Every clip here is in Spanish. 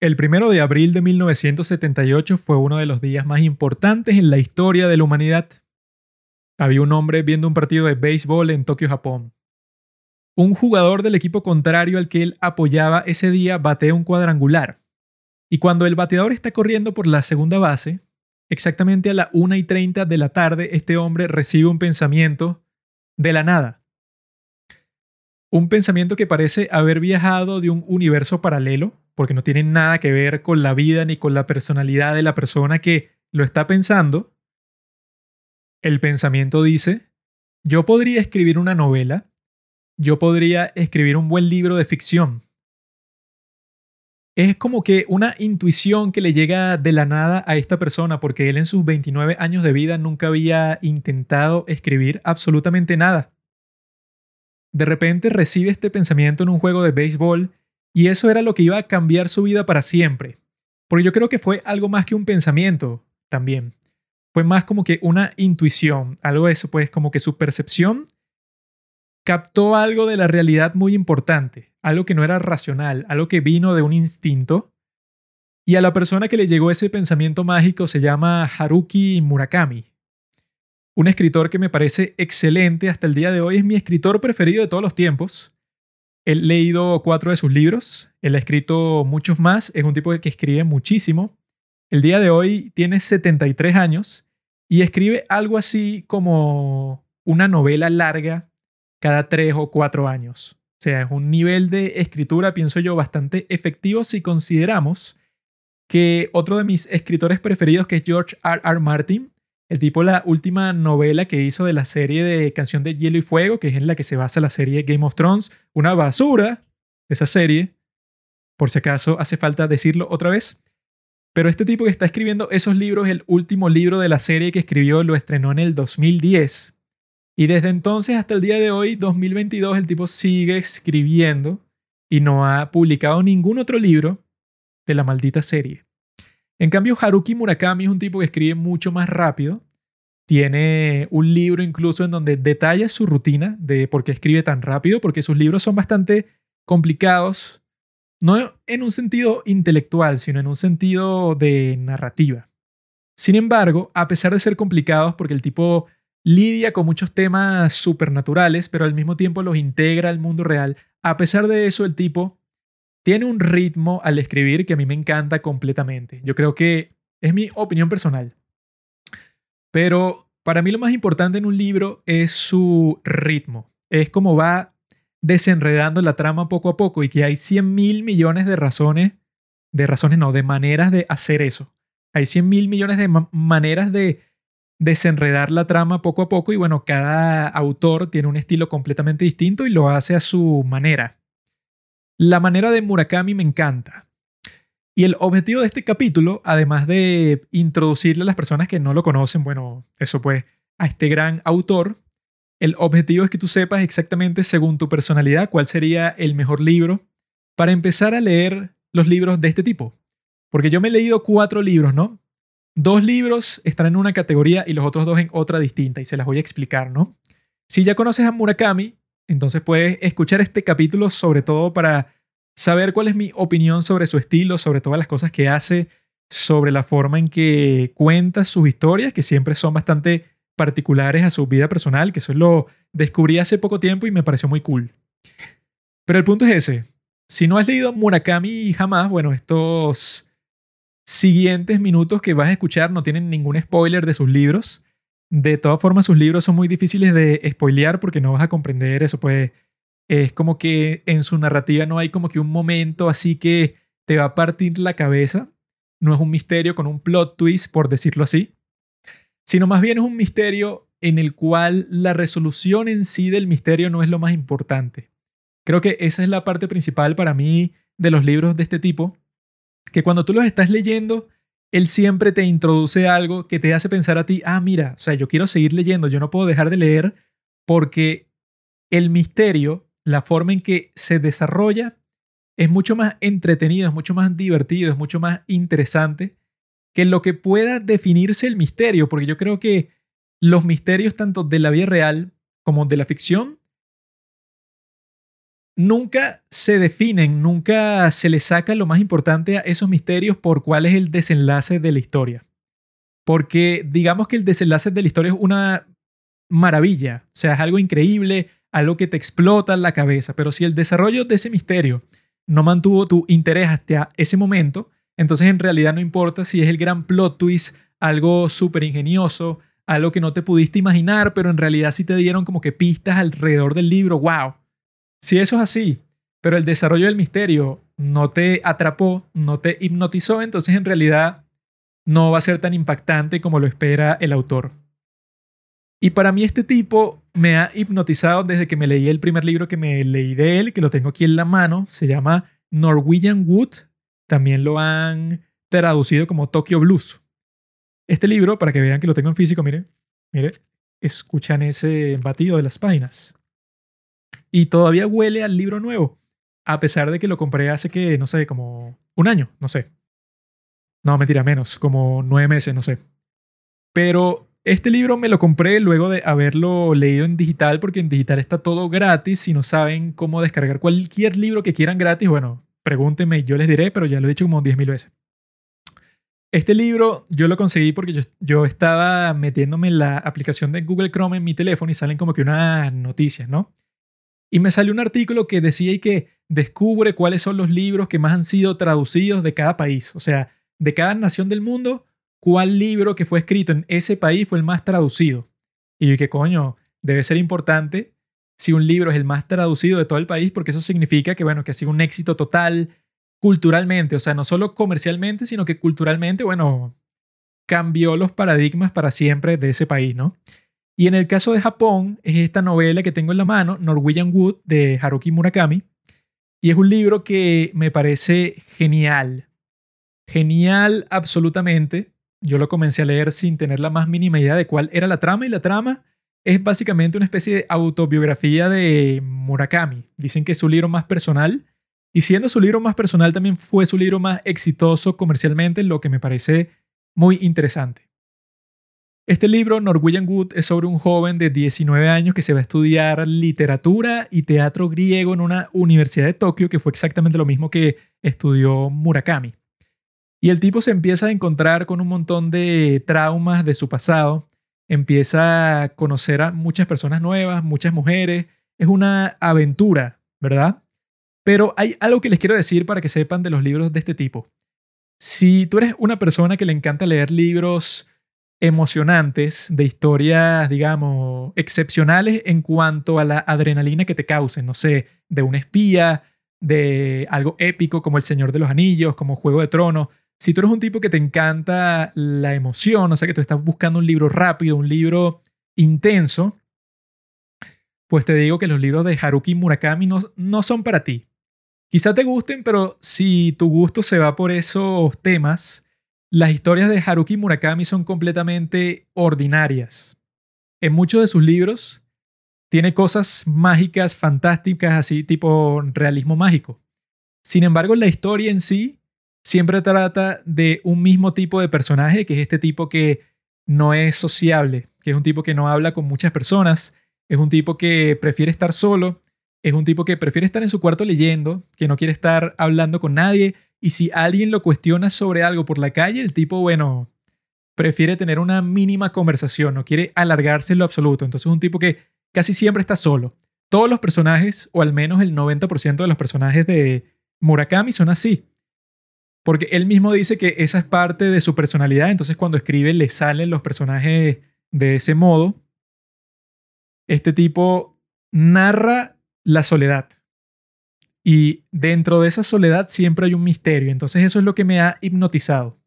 El primero de abril de 1978 fue uno de los días más importantes en la historia de la humanidad. Había un hombre viendo un partido de béisbol en Tokio, Japón. Un jugador del equipo contrario al que él apoyaba ese día batea un cuadrangular. Y cuando el bateador está corriendo por la segunda base, exactamente a la 1 y 30 de la tarde, este hombre recibe un pensamiento de la nada. Un pensamiento que parece haber viajado de un universo paralelo porque no tiene nada que ver con la vida ni con la personalidad de la persona que lo está pensando, el pensamiento dice, yo podría escribir una novela, yo podría escribir un buen libro de ficción. Es como que una intuición que le llega de la nada a esta persona porque él en sus 29 años de vida nunca había intentado escribir absolutamente nada. De repente recibe este pensamiento en un juego de béisbol y eso era lo que iba a cambiar su vida para siempre. Porque yo creo que fue algo más que un pensamiento también. Fue más como que una intuición, algo de eso, pues como que su percepción captó algo de la realidad muy importante, algo que no era racional, algo que vino de un instinto. Y a la persona que le llegó ese pensamiento mágico se llama Haruki Murakami. Un escritor que me parece excelente hasta el día de hoy, es mi escritor preferido de todos los tiempos. He leído cuatro de sus libros, él ha escrito muchos más, es un tipo que escribe muchísimo. El día de hoy tiene 73 años y escribe algo así como una novela larga cada tres o cuatro años. O sea, es un nivel de escritura, pienso yo, bastante efectivo si consideramos que otro de mis escritores preferidos, que es George R. R. Martin, el tipo, la última novela que hizo de la serie de Canción de Hielo y Fuego, que es en la que se basa la serie Game of Thrones, una basura esa serie, por si acaso hace falta decirlo otra vez. Pero este tipo que está escribiendo esos libros, el último libro de la serie que escribió, lo estrenó en el 2010. Y desde entonces hasta el día de hoy, 2022, el tipo sigue escribiendo y no ha publicado ningún otro libro de la maldita serie. En cambio, Haruki Murakami es un tipo que escribe mucho más rápido. Tiene un libro incluso en donde detalla su rutina de por qué escribe tan rápido, porque sus libros son bastante complicados, no en un sentido intelectual, sino en un sentido de narrativa. Sin embargo, a pesar de ser complicados, porque el tipo lidia con muchos temas supernaturales, pero al mismo tiempo los integra al mundo real, a pesar de eso, el tipo tiene un ritmo al escribir que a mí me encanta completamente. Yo creo que es mi opinión personal. Pero para mí lo más importante en un libro es su ritmo. Es como va desenredando la trama poco a poco y que hay 100 mil millones de razones, de razones no, de maneras de hacer eso. Hay 100 mil millones de maneras de desenredar la trama poco a poco y bueno, cada autor tiene un estilo completamente distinto y lo hace a su manera. La manera de Murakami me encanta. Y el objetivo de este capítulo, además de introducirle a las personas que no lo conocen, bueno, eso pues, a este gran autor, el objetivo es que tú sepas exactamente según tu personalidad cuál sería el mejor libro para empezar a leer los libros de este tipo. Porque yo me he leído cuatro libros, ¿no? Dos libros están en una categoría y los otros dos en otra distinta y se las voy a explicar, ¿no? Si ya conoces a Murakami, entonces puedes escuchar este capítulo sobre todo para saber cuál es mi opinión sobre su estilo, sobre todas las cosas que hace, sobre la forma en que cuenta sus historias, que siempre son bastante particulares a su vida personal, que eso lo descubrí hace poco tiempo y me pareció muy cool. Pero el punto es ese. Si no has leído Murakami jamás, bueno, estos siguientes minutos que vas a escuchar no tienen ningún spoiler de sus libros. De todas formas, sus libros son muy difíciles de spoilear porque no vas a comprender eso. Pues es como que en su narrativa no hay como que un momento así que te va a partir la cabeza. No es un misterio con un plot twist, por decirlo así. Sino más bien es un misterio en el cual la resolución en sí del misterio no es lo más importante. Creo que esa es la parte principal para mí de los libros de este tipo. Que cuando tú los estás leyendo, él siempre te introduce algo que te hace pensar a ti, ah, mira, o sea, yo quiero seguir leyendo, yo no puedo dejar de leer porque el misterio, la forma en que se desarrolla, es mucho más entretenido, es mucho más divertido, es mucho más interesante que lo que pueda definirse el misterio, porque yo creo que los misterios tanto de la vida real como de la ficción nunca se definen, nunca se le saca lo más importante a esos misterios por cuál es el desenlace de la historia. Porque digamos que el desenlace de la historia es una maravilla, o sea, es algo increíble, algo que te explota la cabeza, pero si el desarrollo de ese misterio no mantuvo tu interés hasta ese momento, entonces en realidad no importa si es el gran plot twist, algo súper ingenioso, algo que no te pudiste imaginar, pero en realidad sí te dieron como que pistas alrededor del libro, wow. Si eso es así, pero el desarrollo del misterio no te atrapó, no te hipnotizó, entonces en realidad no va a ser tan impactante como lo espera el autor. Y para mí este tipo me ha hipnotizado desde que me leí el primer libro que me leí de él, que lo tengo aquí en la mano, se llama Norwegian Wood, también lo han traducido como Tokyo Blues. Este libro, para que vean que lo tengo en físico, mire, mire, escuchan ese batido de las páginas. Y todavía huele al libro nuevo, a pesar de que lo compré hace que, no sé, como un año, no sé. No, mentira, menos, como nueve meses, no sé. Pero este libro me lo compré luego de haberlo leído en digital, porque en digital está todo gratis. Si no saben cómo descargar cualquier libro que quieran gratis, bueno, pregúntenme yo les diré, pero ya lo he dicho como 10.000 veces. Este libro yo lo conseguí porque yo, yo, estaba metiéndome en la aplicación de Google Chrome en mi teléfono y salen como que unas noticias, ¿no? Y me salió un artículo que decía y que descubre cuáles son los libros que más han sido traducidos de cada país, o sea, de cada nación del mundo, cuál libro que fue escrito en ese país fue el más traducido. Y que coño, debe ser importante si un libro es el más traducido de todo el país, porque eso significa que, bueno, que ha sido un éxito total culturalmente, o sea, no solo comercialmente, sino que culturalmente, bueno, cambió los paradigmas para siempre de ese país, ¿no? Y en el caso de Japón, es esta novela que tengo en la mano, Norwegian Wood, de Haruki Murakami, y es un libro que me parece genial. Genial absolutamente, yo lo comencé a leer sin tener la más mínima idea de cuál era la trama y la trama es básicamente una especie de autobiografía de Murakami. Dicen que es su libro más personal y siendo su libro más personal también fue su libro más exitoso comercialmente, lo que me parece muy interesante. Este libro, Norwegian Wood, es sobre un joven de 19 años que se va a estudiar literatura y teatro griego en una universidad de Tokio, que fue exactamente lo mismo que estudió Murakami. Y el tipo se empieza a encontrar con un montón de traumas de su pasado, empieza a conocer a muchas personas nuevas, muchas mujeres, es una aventura, ¿verdad? Pero hay algo que les quiero decir para que sepan de los libros de este tipo. Si tú eres una persona que le encanta leer libros emocionantes, de historias, digamos, excepcionales en cuanto a la adrenalina que te causen, no sé, de un espía, de algo épico como El Señor de los Anillos, como Juego de Tronos, si tú eres un tipo que te encanta la emoción, o sea que tú estás buscando un libro rápido, un libro intenso, pues te digo que los libros de Haruki Murakami no, no son para ti. Quizá te gusten, pero si tu gusto se va por esos temas, las historias de Haruki Murakami son completamente ordinarias. En muchos de sus libros tiene cosas mágicas, fantásticas, así tipo realismo mágico. Sin embargo, la historia en sí siempre trata de un mismo tipo de personaje, que es este tipo que no es sociable, que es un tipo que no habla con muchas personas, es un tipo que prefiere estar solo, es un tipo que prefiere estar en su cuarto leyendo, que no quiere estar hablando con nadie, y si alguien lo cuestiona sobre algo por la calle, el tipo, bueno, prefiere tener una mínima conversación, no quiere alargarse en lo absoluto, entonces es un tipo que casi siempre está solo. Todos los personajes, o al menos el 90% de los personajes de Murakami son así. Porque él mismo dice que esa es parte de su personalidad, entonces cuando escribe le salen los personajes de ese modo. Este tipo narra la soledad. Y dentro de esa soledad siempre hay un misterio, entonces eso es lo que me ha hipnotizado.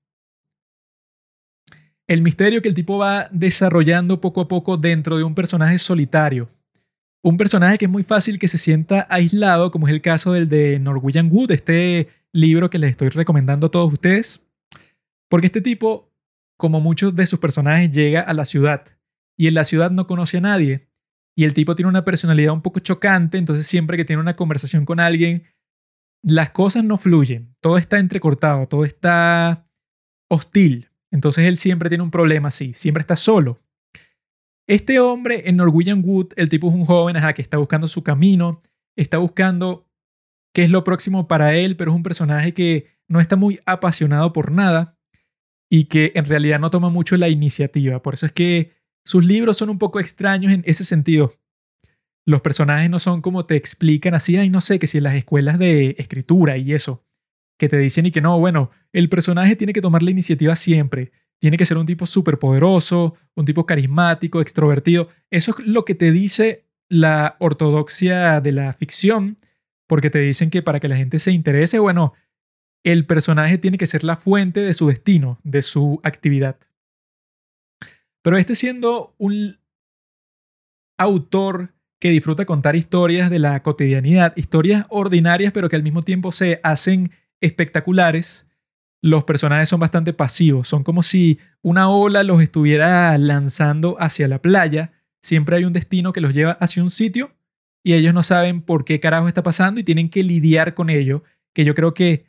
El misterio que el tipo va desarrollando poco a poco dentro de un personaje solitario. Un personaje que es muy fácil que se sienta aislado, como es el caso del de Norwegian Wood, este libro que les estoy recomendando a todos ustedes. Porque este tipo, como muchos de sus personajes, llega a la ciudad y en la ciudad no conoce a nadie. Y el tipo tiene una personalidad un poco chocante, entonces siempre que tiene una conversación con alguien, las cosas no fluyen, todo está entrecortado, todo está hostil. Entonces él siempre tiene un problema así, siempre está solo. Este hombre en Norwegian Wood, el tipo es un joven ajá, que está buscando su camino, está buscando qué es lo próximo para él, pero es un personaje que no está muy apasionado por nada y que en realidad no toma mucho la iniciativa. Por eso es que sus libros son un poco extraños en ese sentido. Los personajes no son como te explican así, ay, no sé, que si en las escuelas de escritura y eso, que te dicen y que no, bueno, el personaje tiene que tomar la iniciativa siempre, tiene que ser un tipo súper poderoso, un tipo carismático, extrovertido. Eso es lo que te dice la ortodoxia de la ficción, porque te dicen que para que la gente se interese, bueno, el personaje tiene que ser la fuente de su destino, de su actividad. Pero este siendo un autor que disfruta contar historias de la cotidianidad, historias ordinarias pero que al mismo tiempo se hacen espectaculares, los personajes son bastante pasivos, son como si una ola los estuviera lanzando hacia la playa, siempre hay un destino que los lleva hacia un sitio y ellos no saben por qué carajo está pasando y tienen que lidiar con ello, que yo creo que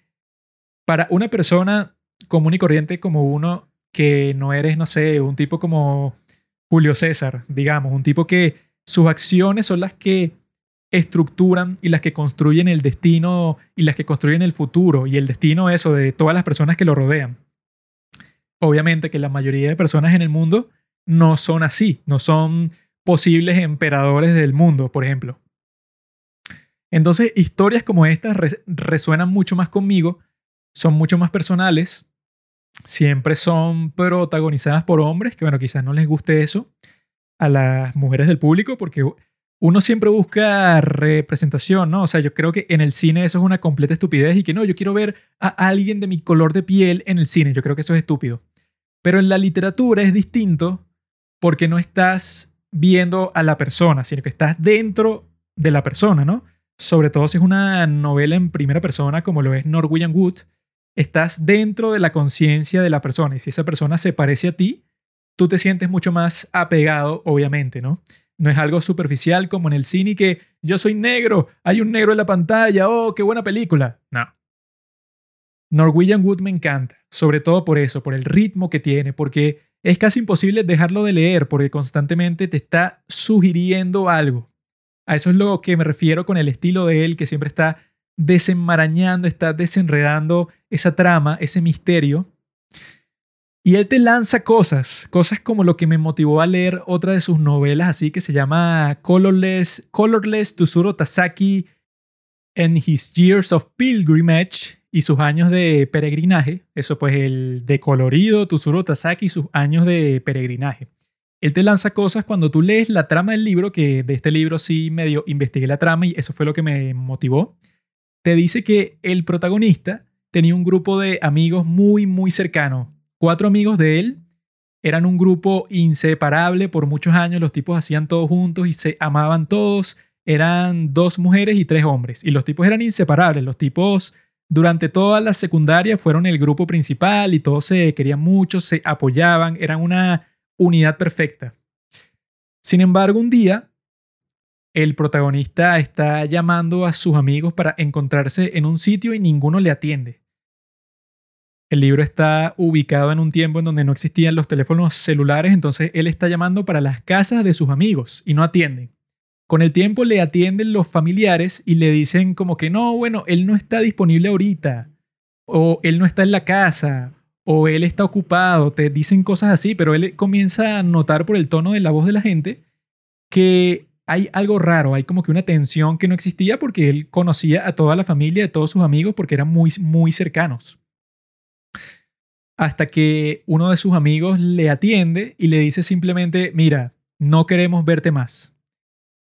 para una persona común y corriente como uno, que no eres, no sé, un tipo como Julio César, digamos, un tipo que sus acciones son las que estructuran y las que construyen el destino y las que construyen el futuro y el destino eso de todas las personas que lo rodean. Obviamente que la mayoría de personas en el mundo no son así, no son posibles emperadores del mundo, por ejemplo. Entonces, historias como estas resuenan mucho más conmigo, son mucho más personales, siempre son protagonizadas por hombres, que bueno, quizás no les guste eso a las mujeres del público, porque uno siempre busca representación, ¿no? O sea, yo creo que en el cine eso es una completa estupidez y que no, yo quiero ver a alguien de mi color de piel en el cine, yo creo que eso es estúpido. Pero en la literatura es distinto porque no estás viendo a la persona, sino que estás dentro de la persona, ¿no? Sobre todo si es una novela en primera persona como lo es Norwegian Wood, estás dentro de la conciencia de la persona y si esa persona se parece a ti, tú te sientes mucho más apegado, obviamente, ¿no? No es algo superficial como en el cine que yo soy negro, hay un negro en la pantalla, oh, qué buena película. No. Norwegian Wood me encanta, sobre todo por eso, por el ritmo que tiene, porque es casi imposible dejarlo de leer porque constantemente te está sugiriendo algo. A eso es lo que me refiero con el estilo de él, que siempre está desenmarañando, está desenredando esa trama, ese misterio. Y él te lanza cosas, cosas como lo que me motivó a leer otra de sus novelas, así que se llama Colorless, Colorless Tsuro Tasaki and His Years of Pilgrimage y sus años de peregrinaje. Eso pues el de colorido Tsuro Tasaki y sus años de peregrinaje. Él te lanza cosas cuando tú lees la trama del libro, que de este libro sí medio investigué la trama y eso fue lo que me motivó. Te dice que el protagonista tenía un grupo de amigos muy, muy cercano. Cuatro amigos de él eran un grupo inseparable por muchos años. Los tipos hacían todo juntos y se amaban todos. Eran dos mujeres y tres hombres. Y los tipos eran inseparables. Los tipos durante toda la secundaria fueron el grupo principal y todos se querían mucho, se apoyaban, eran una unidad perfecta. Sin embargo, un día el protagonista está llamando a sus amigos para encontrarse en un sitio y ninguno le atiende. El libro está ubicado en un tiempo en donde no existían los teléfonos celulares, entonces él está llamando para las casas de sus amigos y no atienden. Con el tiempo le atienden los familiares y le dicen como que no, bueno, él no está disponible ahorita, o él no está en la casa, o él está ocupado, te dicen cosas así, pero él comienza a notar por el tono de la voz de la gente que hay algo raro, hay como que una tensión que no existía porque él conocía a toda la familia, a todos sus amigos, porque eran muy, muy cercanos hasta que uno de sus amigos le atiende y le dice simplemente, mira, no queremos verte más.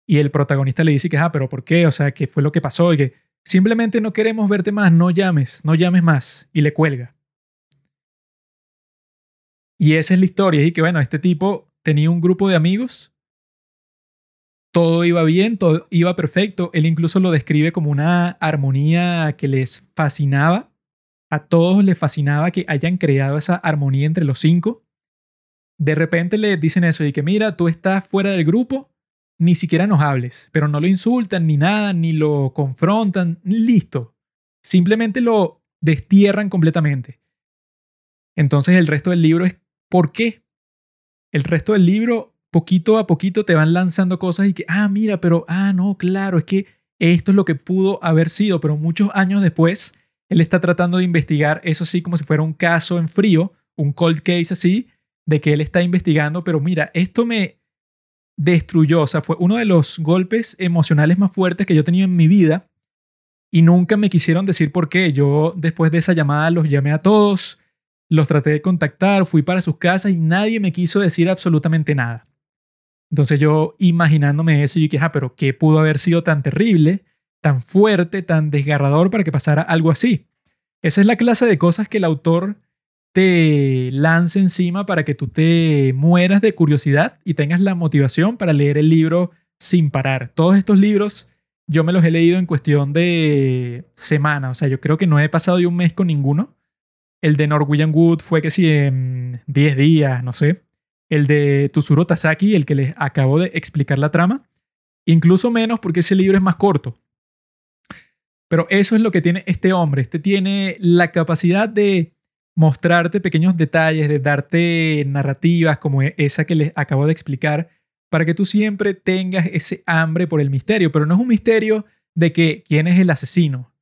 Y el protagonista le dice que, ah, pero ¿por qué? O sea, ¿qué fue lo que pasó? Y que simplemente no queremos verte más, no llames, no llames más. Y le cuelga. Y esa es la historia. Y que, bueno, este tipo tenía un grupo de amigos. Todo iba bien, todo iba perfecto. Él incluso lo describe como una armonía que les fascinaba a todos les fascinaba que hayan creado esa armonía entre los cinco. De repente le dicen eso y que mira, tú estás fuera del grupo, ni siquiera nos hables, pero no lo insultan ni nada, ni lo confrontan, listo. Simplemente lo destierran completamente. Entonces el resto del libro es ¿por qué? El resto del libro, poquito a poquito te van lanzando cosas y que, ah, mira, pero, ah, no, claro, es que esto es lo que pudo haber sido, pero muchos años después, él está tratando de investigar eso sí como si fuera un caso en frío, un cold case así, de que él está investigando, pero mira, esto me destruyó, o sea, fue uno de los golpes emocionales más fuertes que yo he tenido en mi vida y nunca me quisieron decir por qué. Yo después de esa llamada los llamé a todos, los traté de contactar, fui para sus casas y nadie me quiso decir absolutamente nada. Entonces yo imaginándome eso, yo dije, ah, pero ¿qué pudo haber sido tan terrible, tan fuerte, tan desgarrador para que pasara algo así? Esa es la clase de cosas que el autor te lanza encima para que tú te mueras de curiosidad y tengas la motivación para leer el libro sin parar. Todos estos libros yo me los he leído en cuestión de semana, o sea, yo creo que no he pasado de un mes con ninguno. El de Norwegian Wood fue que sí en 10 días, no sé. El de Tsuro Tasaki, el que les acabo de explicar la trama, incluso menos porque ese libro es más corto. Pero eso es lo que tiene este hombre. Este tiene la capacidad de mostrarte pequeños detalles, de darte narrativas como e-, esa que les acabo de explicar, para que tú siempre tengas ese hambre por el misterio. Pero no es un misterio de que quién es el asesino,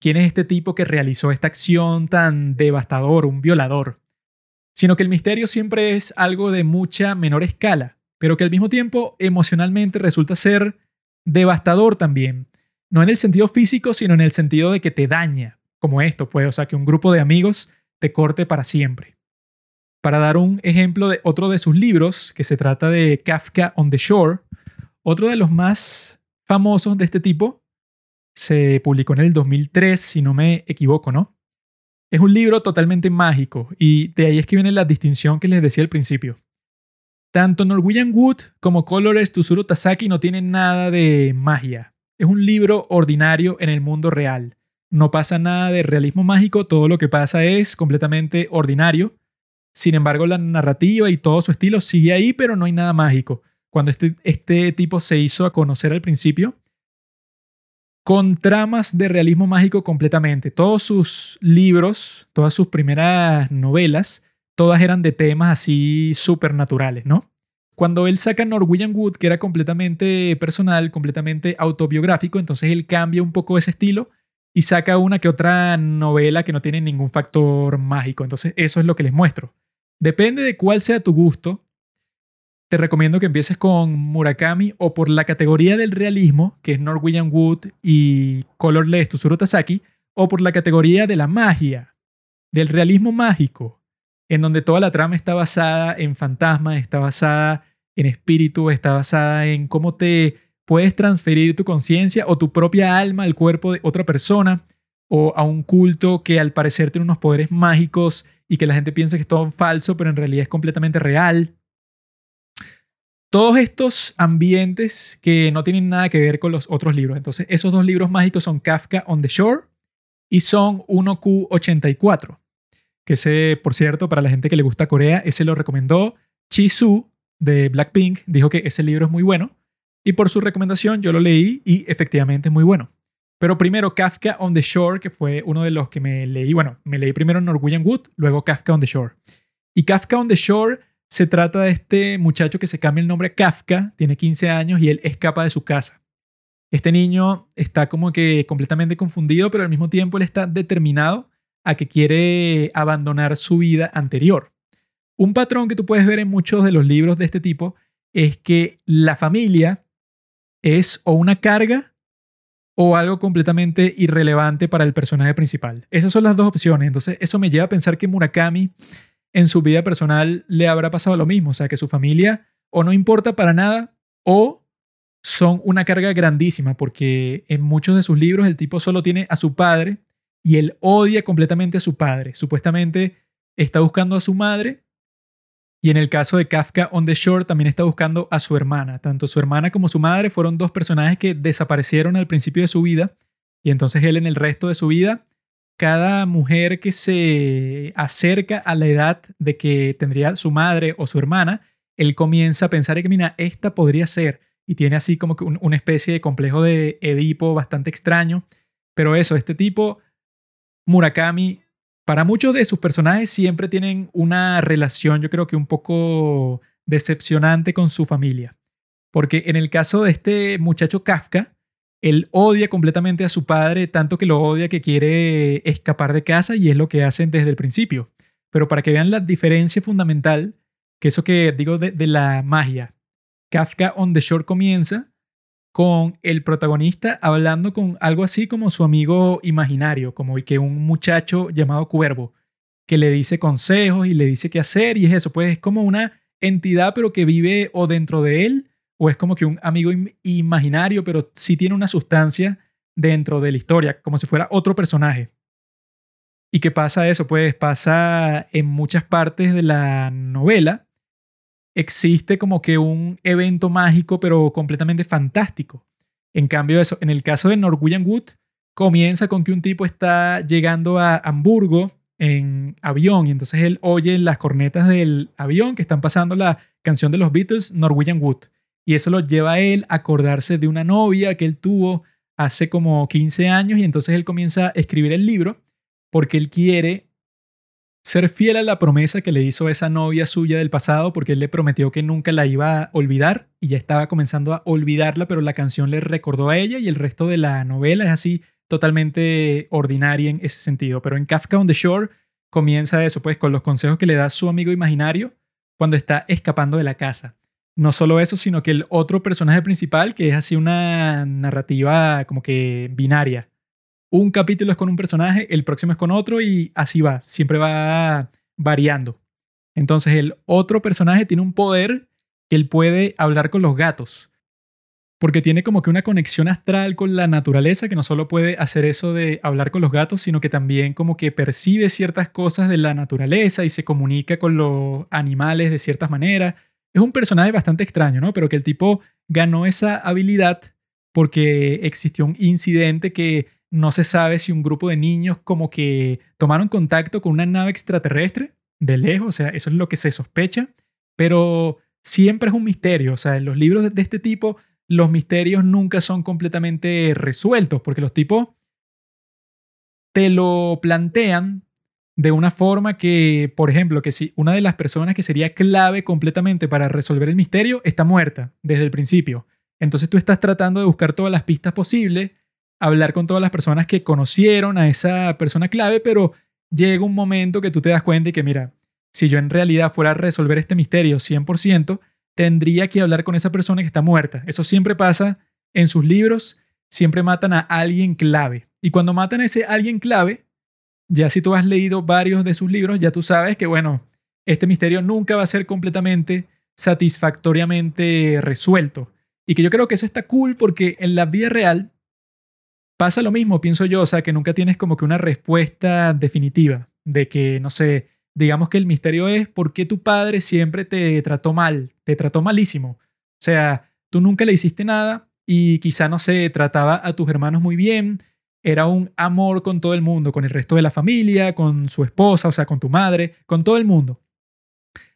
quién es este tipo que realizó esta acción tan devastadora, un violador, sino que el misterio siempre es algo de mucha menor escala, pero que al mismo tiempo emocionalmente resulta ser devastador también. No en el sentido físico, sino en el sentido de que te daña, como esto, pues, o sea, que un grupo de amigos te corte para siempre. Para dar un ejemplo de otro de sus libros, que se trata de Kafka on the Shore, otro de los más famosos de este tipo, se publicó en el 2003, si no me equivoco, ¿no? Es un libro totalmente mágico y de ahí es que viene la distinción que les decía al principio. Tanto Norwegian Wood como Colores Tsuru Tasaki no tienen nada de magia. Es un libro ordinario en el mundo real. No pasa nada de realismo mágico, todo lo que pasa es completamente ordinario. Sin embargo, la narrativa y todo su estilo sigue ahí, pero no hay nada mágico. Cuando este, este tipo se hizo a conocer al principio, con tramas de realismo mágico completamente. Todos sus libros, todas sus primeras novelas, todas eran de temas así supernaturales, ¿no? Cuando él saca Norwegian Wood, que era completamente personal, completamente autobiográfico, entonces él cambia un poco ese estilo y saca una que otra novela que no tiene ningún factor mágico. Entonces eso es lo que les muestro. Depende de cuál sea tu gusto. Te recomiendo que empieces con Murakami o por la categoría del realismo, que es Norwegian Wood y Colorless Tsuru Tasaki, o por la categoría de la magia, del realismo mágico, en donde toda la trama está basada en fantasmas, está basada en espíritu, está basada en cómo te puedes transferir tu conciencia o tu propia alma al cuerpo de otra persona o a un culto que al parecer tiene unos poderes mágicos y que la gente piensa que es todo falso, pero en realidad es completamente real. Todos estos ambientes que no tienen nada que ver con los otros libros. Entonces, esos dos libros mágicos son Kafka on the Shore y son 1Q84. Que ese, por cierto, para la gente que le gusta Corea, ese lo recomendó Chisu de Blackpink. Dijo que ese libro es muy bueno. Y por su recomendación yo lo leí y efectivamente es muy bueno. Pero primero Kafka on the Shore, que fue uno de los que me leí. Bueno, me leí primero Norwegian Wood, luego Kafka on the Shore. Y Kafka on the Shore se trata de este muchacho que se cambia el nombre a Kafka, tiene 15 años y él escapa de su casa. Este niño está como que completamente confundido, pero al mismo tiempo él está determinado a que quiere abandonar su vida anterior. Un patrón que tú puedes ver en muchos de los libros de este tipo es que la familia es o una carga o algo completamente irrelevante para el personaje principal. Esas son las dos opciones. Entonces, eso me lleva a pensar que Murakami en su vida personal le habrá pasado lo mismo. O sea, que su familia o no importa para nada o son una carga grandísima porque en muchos de sus libros el tipo solo tiene a su padre y él odia completamente a su padre. Supuestamente está buscando a su madre y en el caso de Kafka on the Shore también está buscando a su hermana. Tanto su hermana como su madre fueron dos personajes que desaparecieron al principio de su vida. Y entonces él en el resto de su vida, cada mujer que se acerca a la edad de que tendría su madre o su hermana, él comienza a pensar que, mira, esta podría ser. Y tiene así como que una especie de complejo de Edipo bastante extraño. Pero eso, este tipo, Murakami para muchos de sus personajes siempre tienen una relación, yo creo que un poco decepcionante con su familia. Porque en el caso de este muchacho Kafka, él odia completamente a su padre, tanto que lo odia que quiere escapar de casa y es lo que hacen desde el principio. Pero para que vean la diferencia fundamental, que eso que digo de, de la magia, Kafka on the Shore comienza con el protagonista hablando con algo así como su amigo imaginario, como que un muchacho llamado Cuervo, que le dice consejos y le dice qué hacer y es eso, pues es como una entidad pero que vive o dentro de él o es como que un amigo imaginario pero sí tiene una sustancia dentro de la historia, como si fuera otro personaje. ¿Y qué pasa eso? Pues pasa en muchas partes de la novela existe como que un evento mágico, pero completamente fantástico. En cambio, eso, en el caso de Norwegian Wood, comienza con que un tipo está llegando a Hamburgo en avión y entonces él oye las cornetas del avión que están pasando la canción de los Beatles, Norwegian Wood. Y eso lo lleva a él a acordarse de una novia que él tuvo hace como 15 años y entonces él comienza a escribir el libro porque él quiere ser fiel a la promesa que le hizo esa novia suya del pasado porque él le prometió que nunca la iba a olvidar y ya estaba comenzando a olvidarla, pero la canción le recordó a ella y el resto de la novela es así totalmente ordinaria en ese sentido. Pero en Kafka on the Shore comienza eso, pues con los consejos que le da su amigo imaginario cuando está escapando de la casa. No solo eso, sino que el otro personaje principal, que es así una narrativa como que binaria, un capítulo es con un personaje, el próximo es con otro y así va, siempre va variando. Entonces el otro personaje tiene un poder que él puede hablar con los gatos, porque tiene como que una conexión astral con la naturaleza que no solo puede hacer eso de hablar con los gatos, sino que también como que percibe ciertas cosas de la naturaleza y se comunica con los animales de ciertas maneras. Es un personaje bastante extraño, ¿no? Pero que el tipo ganó esa habilidad porque existió un incidente que no se sabe si un grupo de niños como que tomaron contacto con una nave extraterrestre de lejos, o sea, eso es lo que se sospecha, pero siempre es un misterio, o sea, en los libros de este tipo los misterios nunca son completamente resueltos, porque los tipos te lo plantean de una forma que, por ejemplo, que si una de las personas que sería clave completamente para resolver el misterio está muerta desde el principio. Entonces tú estás tratando de buscar todas las pistas posibles hablar con todas las personas que conocieron a esa persona clave, pero llega un momento que tú te das cuenta y que, mira, si yo en realidad fuera a resolver este misterio 100%, tendría que hablar con esa persona que está muerta. Eso siempre pasa en sus libros, siempre matan a alguien clave. Y cuando matan a ese alguien clave, ya si tú has leído varios de sus libros, ya tú sabes que, bueno, este misterio nunca va a ser completamente satisfactoriamente resuelto. Y que yo creo que eso está cool porque en la vida real Pasa lo mismo, pienso yo, o sea, que nunca tienes como que una respuesta definitiva de que, no sé, digamos que el misterio es por qué tu padre siempre te trató mal, te trató malísimo. O sea, tú nunca le hiciste nada y quizá, no sé, trataba a tus hermanos muy bien, era un amor con todo el mundo, con el resto de la familia, con su esposa, o sea, con tu madre, con todo el mundo.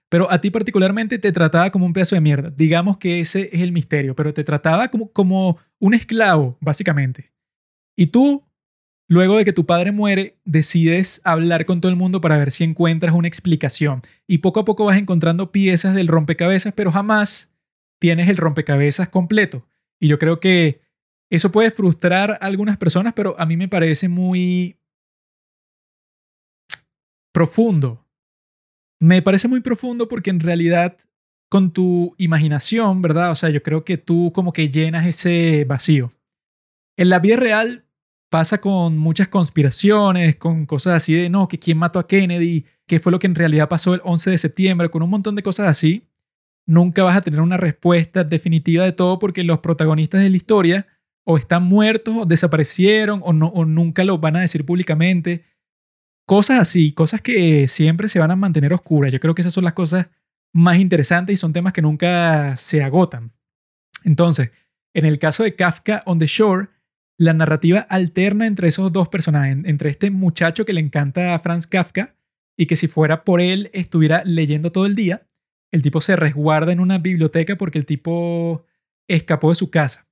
Pero a ti particularmente te trataba como un pedazo de mierda. Digamos que ese es el misterio, pero te trataba como, como un esclavo, básicamente. Y tú, luego de que tu padre muere, decides hablar con todo el mundo para ver si encuentras una explicación. Y poco a poco vas encontrando piezas del rompecabezas, pero jamás tienes el rompecabezas completo. Y yo creo que eso puede frustrar a algunas personas, pero a mí me parece muy profundo. Me parece muy profundo porque en realidad con tu imaginación, ¿verdad? O sea, yo creo que tú como que llenas ese vacío. En la vida real pasa con muchas conspiraciones, con cosas así de, no, que quién mató a Kennedy, qué fue lo que en realidad pasó el 11 de septiembre, con un montón de cosas así, nunca vas a tener una respuesta definitiva de todo porque los protagonistas de la historia o están muertos o desaparecieron o, no, o nunca lo van a decir públicamente. Cosas así, cosas que siempre se van a mantener oscuras. Yo creo que esas son las cosas más interesantes y son temas que nunca se agotan. Entonces, en el caso de Kafka on the Shore, la narrativa alterna entre esos dos personajes, entre este muchacho que le encanta a Franz Kafka y que si fuera por él estuviera leyendo todo el día, el tipo se resguarda en una biblioteca porque el tipo escapó de su casa.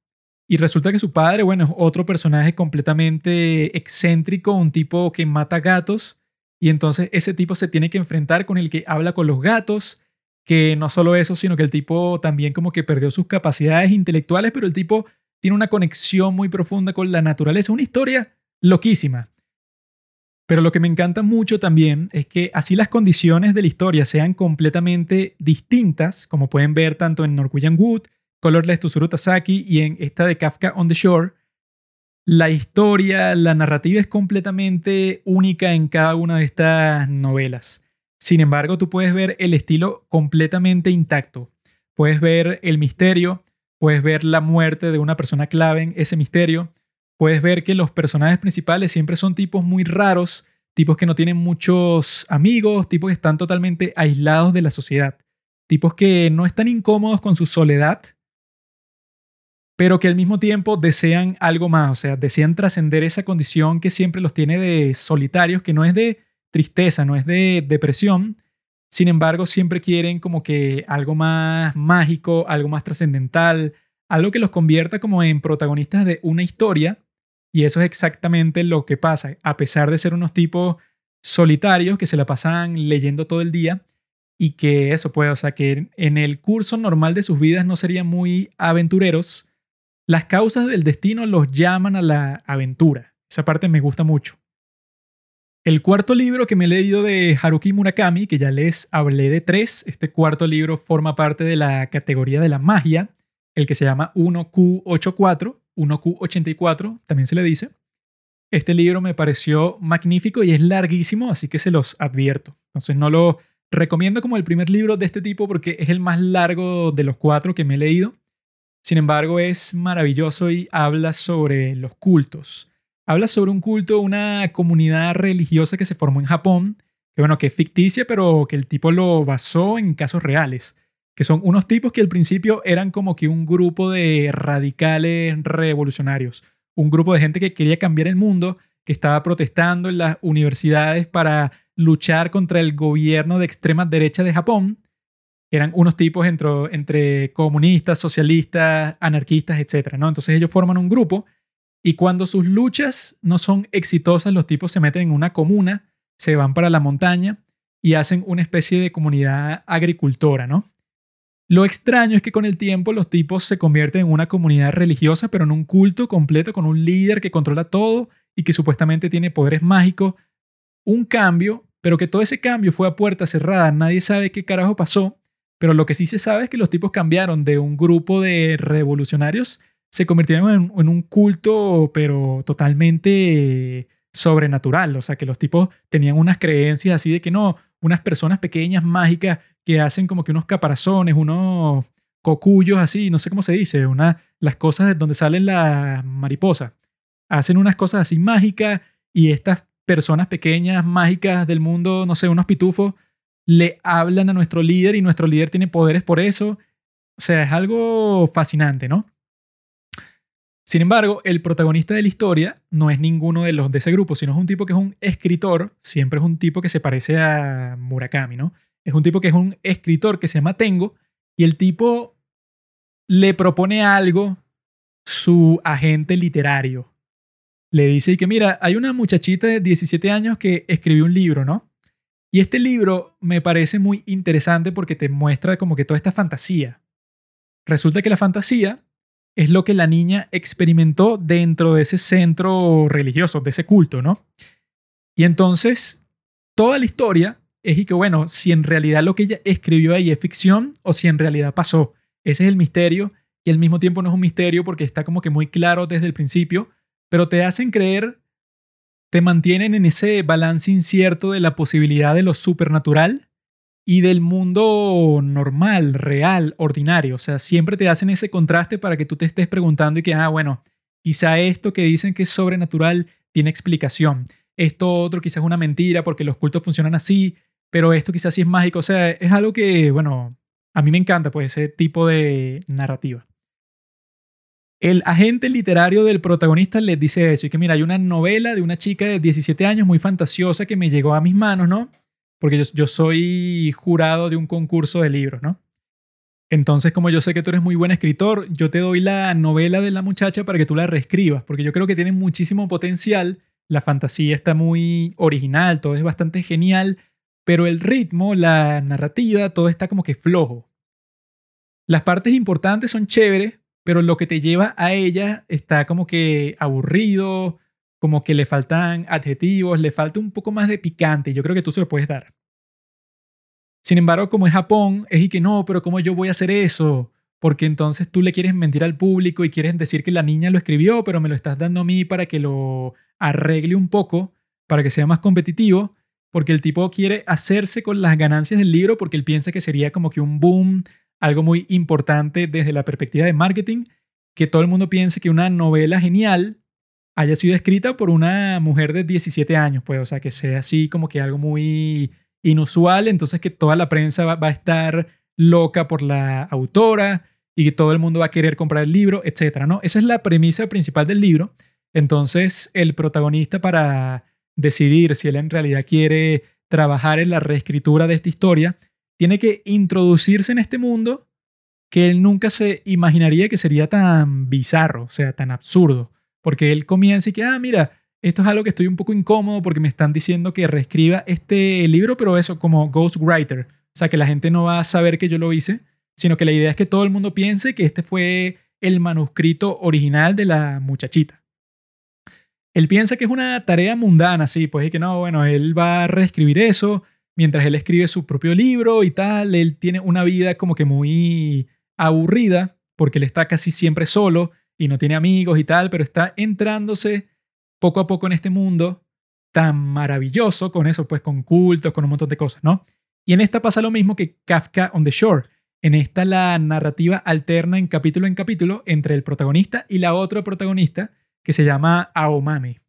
Y resulta que su padre, bueno, es otro personaje completamente excéntrico, un tipo que mata gatos, y entonces ese tipo se tiene que enfrentar con el que habla con los gatos, que no solo eso, sino que el tipo también como que perdió sus capacidades intelectuales, pero el tipo tiene una conexión muy profunda con la naturaleza. Una historia loquísima. Pero lo que me encanta mucho también es que así las condiciones de la historia sean completamente distintas, como pueden ver tanto en Norwegian Wood, Colorless Tsuru Tasaki y en esta de Kafka on the Shore, la historia, la narrativa es completamente única en cada una de estas novelas. Sin embargo, tú puedes ver el estilo completamente intacto. Puedes ver el misterio, puedes ver la muerte de una persona clave en ese misterio, puedes ver que los personajes principales siempre son tipos muy raros, tipos que no tienen muchos amigos, tipos que están totalmente aislados de la sociedad, tipos que no están incómodos con su soledad, pero que al mismo tiempo desean algo más, o sea, desean trascender esa condición que siempre los tiene de solitarios, que no es de tristeza, no es de depresión, sin embargo, siempre quieren como que algo más mágico, algo más trascendental, algo que los convierta como en protagonistas de una historia, y eso es exactamente lo que pasa, a pesar de ser unos tipos solitarios que se la pasan leyendo todo el día, y que eso puede, o sea, que en el curso normal de sus vidas no serían muy aventureros, las causas del destino los llaman a la aventura. Esa parte me gusta mucho. El cuarto libro que me he leído de Haruki Murakami, que ya les hablé de tres, este cuarto libro forma parte de la categoría de la magia, el que se llama 1Q84, 1Q84, también se le dice. Este libro me pareció magnífico y es larguísimo, así que se los advierto. Entonces no lo recomiendo como el primer libro de este tipo porque es el más largo de los cuatro que me he leído. Sin embargo, es maravilloso y habla sobre los cultos. Habla sobre un culto, una comunidad religiosa que se formó en Japón, que bueno, que es ficticia, pero que el tipo lo basó en casos reales, que son unos tipos que al principio eran como que un grupo de radicales revolucionarios, un grupo de gente que quería cambiar el mundo, que estaba protestando en las universidades para luchar contra el gobierno de extrema derecha de Japón eran unos tipos entre, comunistas, socialistas, anarquistas, etc. ¿no? Entonces ellos forman un grupo y cuando sus luchas no son exitosas, los tipos se meten en una comuna, se van para la montaña y hacen una especie de comunidad agricultora, ¿no? Lo extraño es que con el tiempo los tipos se convierten en una comunidad religiosa, pero en un culto completo con un líder que controla todo y que supuestamente tiene poderes mágicos. Un cambio, pero que todo ese cambio fue a puerta cerrada, nadie sabe qué carajo pasó pero lo que sí se sabe es que los tipos cambiaron de un grupo de revolucionarios, se convirtieron en, un culto, pero totalmente sobrenatural. O sea, que los tipos tenían unas creencias así de que no, unas personas pequeñas, mágicas, que hacen como que unos caparazones, unos cocuyos así, no sé cómo se dice, una, las cosas de donde salen las mariposas. Hacen unas cosas así mágicas y estas personas pequeñas, mágicas del mundo, no sé, unos pitufos, le hablan a nuestro líder y nuestro líder tiene poderes por eso. O sea, es algo fascinante, ¿no? Sin embargo, el protagonista de la historia no es ninguno de los de ese grupo, sino es un tipo que es un escritor, siempre es un tipo que se parece a Murakami, ¿no? Es un tipo que es un escritor que se llama Tengo y el tipo le propone algo su agente literario. Le dice que mira, hay una muchachita de 17 años que escribió un libro, ¿no? Y este libro me parece muy interesante porque te muestra como que toda esta fantasía. Resulta que la fantasía es lo que la niña experimentó dentro de ese centro religioso, de ese culto, ¿no? Y entonces, toda la historia es y que, bueno, si en realidad lo que ella escribió ahí es ficción o si en realidad pasó. Ese es el misterio y al mismo tiempo no es un misterio porque está como que muy claro desde el principio, pero te hacen creer te mantienen en ese balance incierto de la posibilidad de lo supernatural y del mundo normal, real, ordinario. O sea, siempre te hacen ese contraste para que tú te estés preguntando y que, ah, bueno, quizá esto que dicen que es sobrenatural tiene explicación. Esto otro quizás es una mentira porque los cultos funcionan así, pero esto quizás sí es mágico. O sea, es algo que, bueno, a mí me encanta, pues, ese tipo de narrativa. El agente literario del protagonista les dice eso, y que mira, hay una novela de una chica de 17 años muy fantasiosa que me llegó a mis manos, ¿no? Porque yo, soy jurado de un concurso de libros, ¿no? Entonces, como yo sé que tú eres muy buen escritor, yo te doy la novela de la muchacha para que tú la reescribas, porque yo creo que tiene muchísimo potencial, la fantasía está muy original, todo es bastante genial, pero el ritmo, la narrativa, todo está como que flojo. Las partes importantes son chéveres, pero lo que te lleva a ella está como que aburrido, como que le faltan adjetivos, le falta un poco más de picante. Yo creo que tú se lo puedes dar. Sin embargo, como es Japón, es y que no, pero ¿cómo yo voy a hacer eso? Porque entonces tú le quieres mentir al público y quieres decir que la niña lo escribió, pero me lo estás dando a mí para que lo arregle un poco, para que sea más competitivo, porque el tipo quiere hacerse con las ganancias del libro porque él piensa que sería como que un boom, algo muy importante desde la perspectiva de marketing, que todo el mundo piense que una novela genial haya sido escrita por una mujer de 17 años, pues, o sea, que sea así como que algo muy inusual, entonces que toda la prensa va, a estar loca por la autora y que todo el mundo va a querer comprar el libro, etcétera, ¿no? Esa es la premisa principal del libro. Entonces, el protagonista para decidir si él en realidad quiere trabajar en la reescritura de esta historia, tiene que introducirse en este mundo que él nunca se imaginaría que sería tan bizarro, o sea, tan absurdo, porque él comienza y que, ah, mira, esto es algo que estoy un poco incómodo porque me están diciendo que reescriba este libro, pero eso como ghostwriter. O sea, que la gente no va a saber que yo lo hice, sino que la idea es que todo el mundo piense que este fue el manuscrito original de la muchachita. Él piensa que es una tarea mundana, sí, pues y que no, bueno, él va a reescribir eso mientras él escribe su propio libro y tal. Él tiene una vida como que muy aburrida porque él está casi siempre solo y no tiene amigos y tal, pero está entrándose poco a poco en este mundo tan maravilloso, con eso, pues con cultos, con un montón de cosas, ¿no? Y en esta pasa lo mismo que Kafka on the Shore. En esta la narrativa alterna en capítulo en capítulo entre el protagonista y la otra protagonista que se llama Aomame.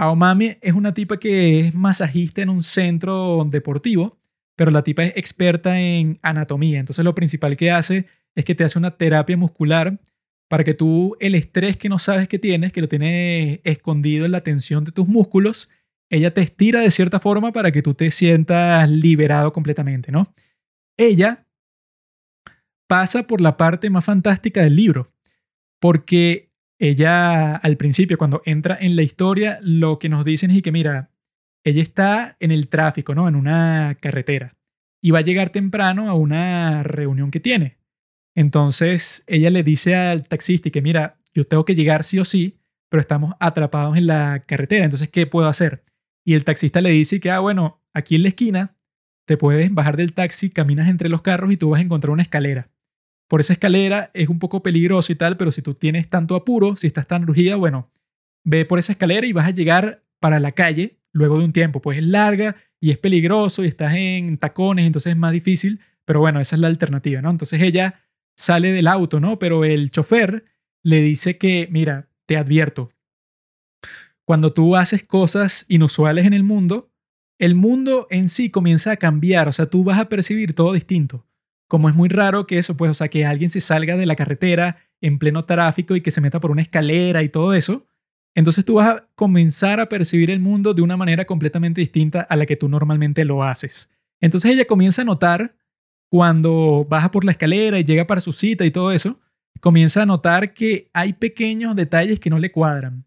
Aomame es una tipa que es masajista en un centro deportivo, pero la tipa es experta en anatomía. Entonces lo principal que hace es que te hace una terapia muscular para que tú el estrés que no sabes que tienes, que lo tienes escondido en la tensión de tus músculos, ella te estira de cierta forma para que tú te sientas liberado completamente, ¿no? Ella pasa por la parte más fantástica del libro, porque ella al principio, cuando entra en la historia, lo que nos dicen es que, mira, ella está en el tráfico, ¿no? En una carretera, y va a llegar temprano a una reunión que tiene. Entonces ella le dice al taxista que mira, yo tengo que llegar sí o sí, pero estamos atrapados en la carretera, entonces ¿qué puedo hacer? Y el taxista le dice que, ah, bueno, aquí en la esquina te puedes bajar del taxi, caminas entre los carros y tú vas a encontrar una escalera. Por esa escalera es un poco peligroso y tal, pero si tú tienes tanto apuro, si estás tan rugida, bueno, ve por esa escalera y vas a llegar para la calle luego de un tiempo. Pues es larga y es peligroso y estás en tacones, entonces es más difícil, pero bueno, esa es la alternativa, ¿no? Entonces ella sale del auto, ¿no? Pero el chofer le dice que, mira, te advierto, cuando tú haces cosas inusuales en el mundo, el mundo en sí comienza a cambiar, o sea, tú vas a percibir todo distinto. Como es muy raro que eso, pues, o sea, que alguien se salga de la carretera en pleno tráfico y que se meta por una escalera y todo eso, entonces tú vas a comenzar a percibir el mundo de una manera completamente distinta a la que tú normalmente lo haces. Entonces ella comienza a notar cuando baja por la escalera y llega para su cita y todo eso, comienza a notar que hay pequeños detalles que no le cuadran.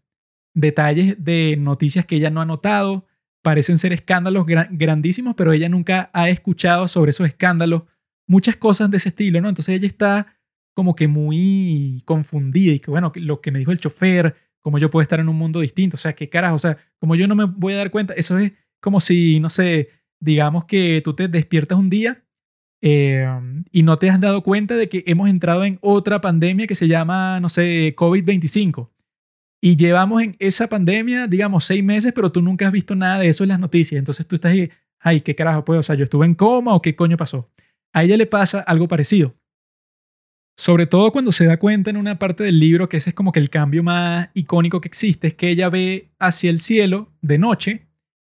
Detalles de noticias que ella no ha notado, parecen ser escándalos grandísimos, pero ella nunca ha escuchado sobre esos escándalos, muchas cosas de ese estilo, ¿no? Entonces ella está como que muy confundida y que, bueno, lo que me dijo el chofer, como yo puedo estar en un mundo distinto, o sea, qué carajo, o sea, como yo no me voy a dar cuenta, eso es como si, no sé, digamos que tú te despiertas un día Em, y no te has dado cuenta de que hemos entrado en otra pandemia que se llama, no sé, COVID-25. Y llevamos en esa pandemia, digamos, seis meses, pero tú nunca has visto nada de eso en las noticias. Entonces tú estás ahí, ay, qué carajo, pues, o sea, yo estuve en coma o qué coño pasó. A ella le pasa algo parecido. Sobre todo cuando se da cuenta en una parte del libro que ese es como que el cambio más icónico que existe, es que ella ve hacia el cielo de noche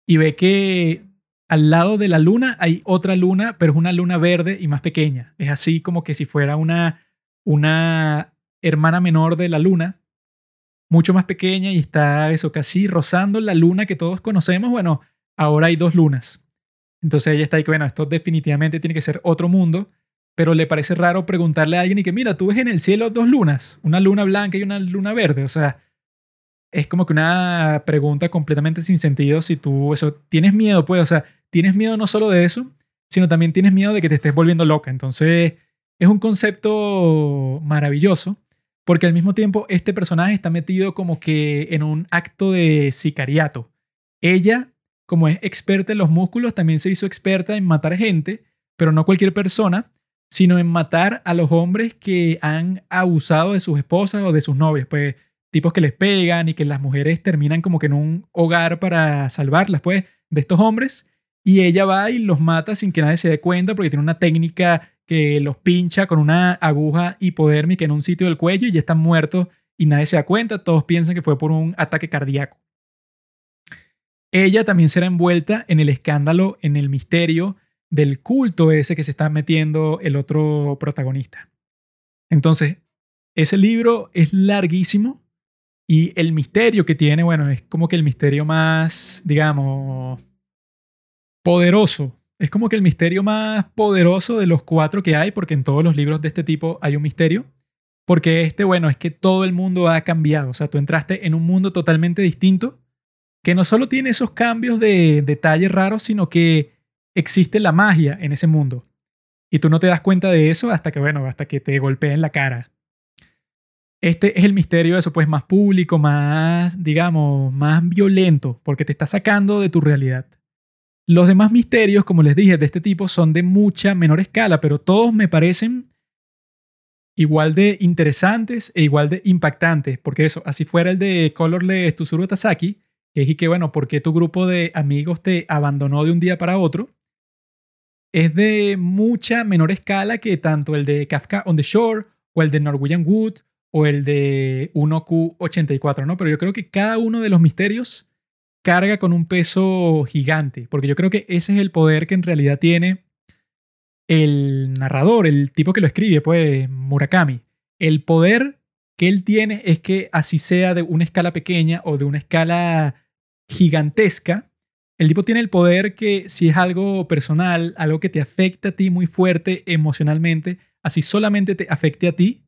y ve que al lado de la luna hay otra luna, pero es una luna verde y más pequeña. Es así como que si fuera una, una hermana menor de la luna, mucho más pequeña y está eso casi rozando la luna que todos conocemos. Bueno, ahora hay dos lunas. Entonces ella está ahí que, bueno, esto definitivamente tiene que ser otro mundo, pero le parece raro preguntarle a alguien y que, mira, tú ves en el cielo dos lunas, una luna blanca y una luna verde. O sea, es como que una pregunta completamente sin sentido si tú eso tienes miedo, pues, o sea, tienes miedo no solo de eso, sino también tienes miedo de que te estés volviendo loca. Entonces, es un concepto maravilloso porque al mismo tiempo este personaje está metido como que en un acto de sicariato. Ella, como es experta en los músculos, también se hizo experta en matar gente, pero no cualquier persona, sino en matar a los hombres que han abusado de sus esposas o de sus novias, pues tipos que les pegan y que las mujeres terminan como que en un hogar para salvarlas, pues, de estos hombres. Y ella va y los mata sin que nadie se dé cuenta porque tiene una técnica que los pincha con una aguja hipodérmica en un sitio del cuello y ya están muertos y nadie se da cuenta. Todos piensan que fue por un ataque cardíaco. Ella también será envuelta en el escándalo, en el misterio del culto ese que se está metiendo el otro protagonista. Entonces, ese libro es larguísimo y el misterio que tiene, bueno, es como que el misterio más, digamos, poderoso. Es como que el misterio más poderoso de los cuatro que hay, porque en todos los libros de este tipo hay un misterio. Porque este, bueno, es que todo el mundo ha cambiado. O sea, tú entraste en un mundo totalmente distinto, que no solo tiene esos cambios de detalles raros, sino que existe la magia en ese mundo. Y tú no te das cuenta de eso hasta que, bueno, hasta que te golpeen la cara. Este es el misterio, eso pues más público, más, digamos, más violento, porque te está sacando de tu realidad. Los demás misterios, como les dije, de este tipo son de mucha menor escala, pero todos me parecen igual de interesantes e igual de impactantes, porque eso, así fuera el de Colorless Tsuzuru Tasaki, que es que, bueno, ¿por qué tu grupo de amigos te abandonó de un día para otro? Es de mucha menor escala que tanto el de Kafka on the Shore o el de Norwegian Wood o el de 1Q84, ¿no? Pero yo creo que cada uno de los misterios carga con un peso gigante, porque yo creo que ese es el poder que en realidad tiene el narrador, el tipo que lo escribe, pues Murakami. El poder que él tiene es que así sea de una escala pequeña o de una escala gigantesca, el tipo tiene el poder que si es algo personal, algo que te afecta a ti muy fuerte emocionalmente, así solamente te afecte a ti,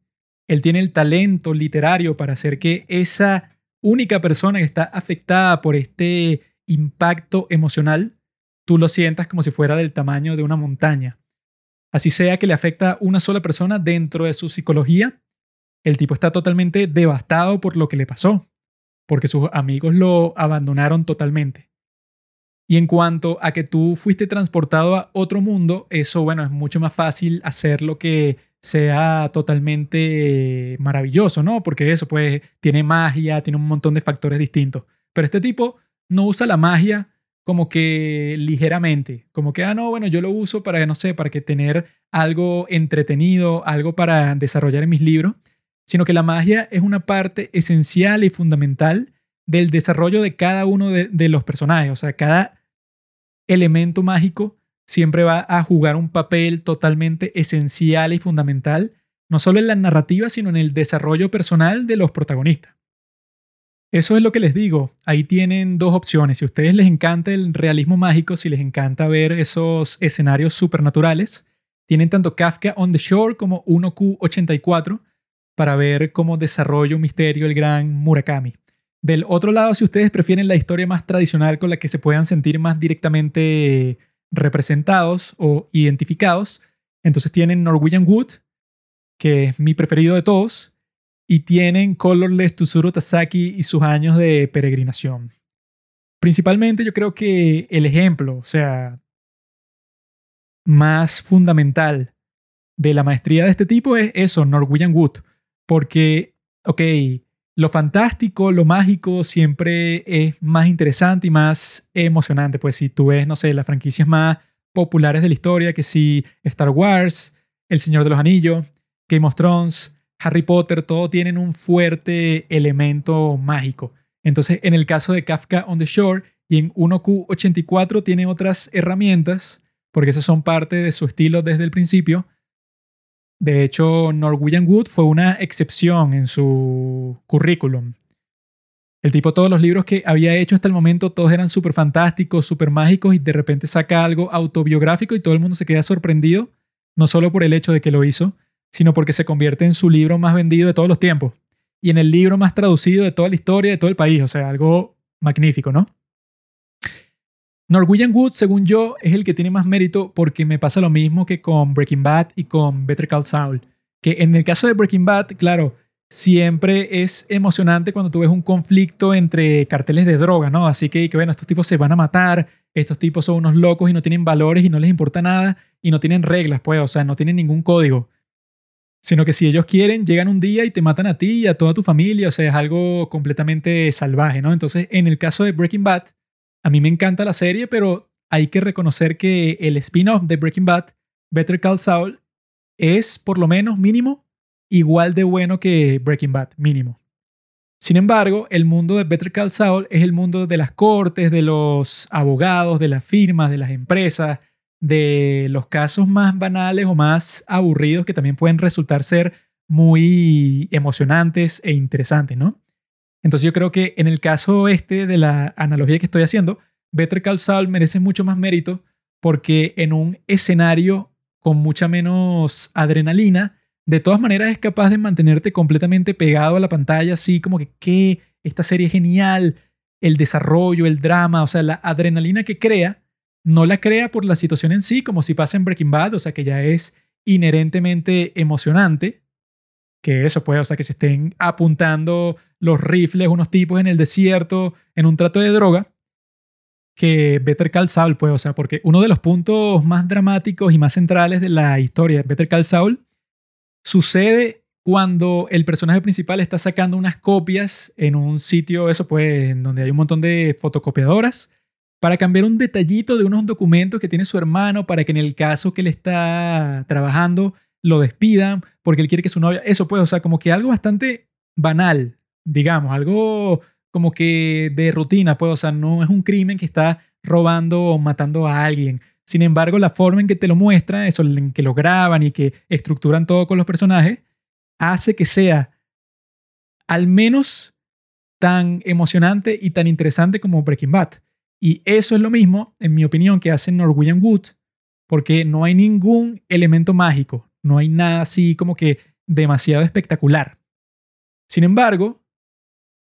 él tiene el talento literario para hacer que esa única persona que está afectada por este impacto emocional, tú lo sientas como si fuera del tamaño de una montaña. Así sea que le afecta a una sola persona dentro de su psicología, el tipo está totalmente devastado por lo que le pasó, porque sus amigos lo abandonaron totalmente. Y en cuanto a que tú fuiste transportado a otro mundo, eso, bueno, es mucho más fácil hacer lo que sea totalmente maravilloso, ¿no? Porque eso, pues, tiene magia, tiene un montón de factores distintos. Pero este tipo no usa la magia como que ligeramente, como que, ah, no, bueno, yo lo uso para, no sé, para que tener algo entretenido, algo para desarrollar en mis libros, sino que la magia es una parte esencial y fundamental del desarrollo de cada uno de, los personajes, o sea, cada elemento mágico siempre va a jugar un papel totalmente esencial y fundamental, no solo en la narrativa, sino en el desarrollo personal de los protagonistas. Eso es lo que les digo, ahí tienen dos opciones. Si a ustedes les encanta el realismo mágico, si les encanta ver esos escenarios supernaturales, tienen tanto Kafka on the Shore como 1Q84 para ver cómo desarrolla un misterio el gran Murakami. Del otro lado, si ustedes prefieren la historia más tradicional con la que se puedan sentir más directamente representados o identificados. Entonces tienen Norwegian Wood, que es mi preferido de todos, y tienen Colorless Tsuru Tasaki y sus años de peregrinación. Principalmente yo creo que el ejemplo, o sea, más fundamental de la maestría de este tipo es eso, Norwegian Wood, porque, ok, lo fantástico, lo mágico siempre es más interesante y más emocionante. Pues si tú ves, no sé, las franquicias más populares de la historia, que si Star Wars, El Señor de los Anillos, Game of Thrones, Harry Potter, todo tienen un fuerte elemento mágico. Entonces, en el caso de Kafka on the Shore y en 1Q84 tiene otras herramientas, porque esas son parte de su estilo desde el principio, de hecho, Norwegian Wood fue una excepción en su currículum. El tipo, todos los libros que había hecho hasta el momento, todos eran súper fantásticos, súper mágicos, y de repente saca algo autobiográfico y todo el mundo se queda sorprendido, no solo por el hecho de que lo hizo, sino porque se convierte en su libro más vendido de todos los tiempos y en el libro más traducido de toda la historia de todo el país. O sea, algo magnífico, ¿no? Norwegian Wood, según yo, es el que tiene más mérito porque me pasa lo mismo que con Breaking Bad y con Better Call Saul. Que en el caso de Breaking Bad, claro, siempre es emocionante cuando tú ves un conflicto entre carteles de droga, ¿no? Así que, que bueno, estos tipos se van a matar, estos tipos son unos locos y no tienen valores y no les importa nada y no tienen reglas, pues, o sea, no tienen ningún código. Sino que si ellos quieren, llegan un día y te matan a ti y a toda tu familia, o sea, es algo completamente salvaje, ¿no? Entonces, en el caso de Breaking Bad, a mí me encanta la serie, pero hay que reconocer que el spin-off de Breaking Bad, Better Call Saul, es por lo menos mínimo igual de bueno que Breaking Bad, mínimo. Sin embargo, el mundo de Better Call Saul es el mundo de las cortes, de los abogados, de las firmas, de las empresas, de los casos más banales o más aburridos que también pueden resultar ser muy emocionantes e interesantes, ¿no? Entonces yo creo que en el caso este de la analogía que estoy haciendo, Better Call Saul merece mucho más mérito porque en un escenario con mucha menos adrenalina, de todas maneras es capaz de mantenerte completamente pegado a la pantalla, así como que, ¿qué? Esta serie genial, el desarrollo, el drama, o sea, la adrenalina que crea, no la crea por la situación en sí, como si pasa en Breaking Bad, o sea, que ya es inherentemente emocionante, que eso puede, o sea, que se estén apuntando los rifles unos tipos en el desierto, en un trato de droga, que Better Call Saul, pues, o sea, porque uno de los puntos más dramáticos y más centrales de la historia de Better Call Saul sucede cuando el personaje principal está sacando unas copias en un sitio, eso pues, en donde hay un montón de fotocopiadoras, para cambiar un detallito de unos documentos que tiene su hermano para que en el caso que él está trabajando lo despidan porque él quiere que su novia, eso pues, o sea, como que algo bastante banal, digamos, algo como que de rutina, pues, o sea, no es un crimen que está robando o matando a alguien, sin embargo, la forma en que te lo muestran, eso, en que lo graban y que estructuran todo con los personajes, hace que sea al menos tan emocionante y tan interesante como Breaking Bad. Y eso es lo mismo, en mi opinión, que hace Norwegian Wood, porque no hay ningún elemento mágico, no hay nada así como que demasiado espectacular. Sin embargo,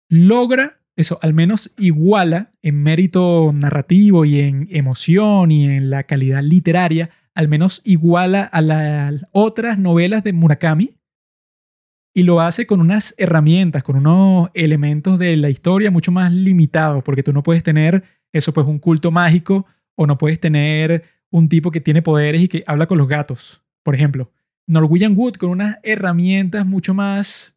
logra eso al menos iguala en mérito narrativo y en emoción y en la calidad literaria, al menos iguala a las otras novelas de Murakami y lo hace con unas herramientas, con unos elementos de la historia mucho más limitados, porque tú no puedes tener eso pues un culto mágico o no puedes tener un tipo que tiene poderes y que habla con los gatos, por ejemplo. Norwegian Wood con unas herramientas mucho más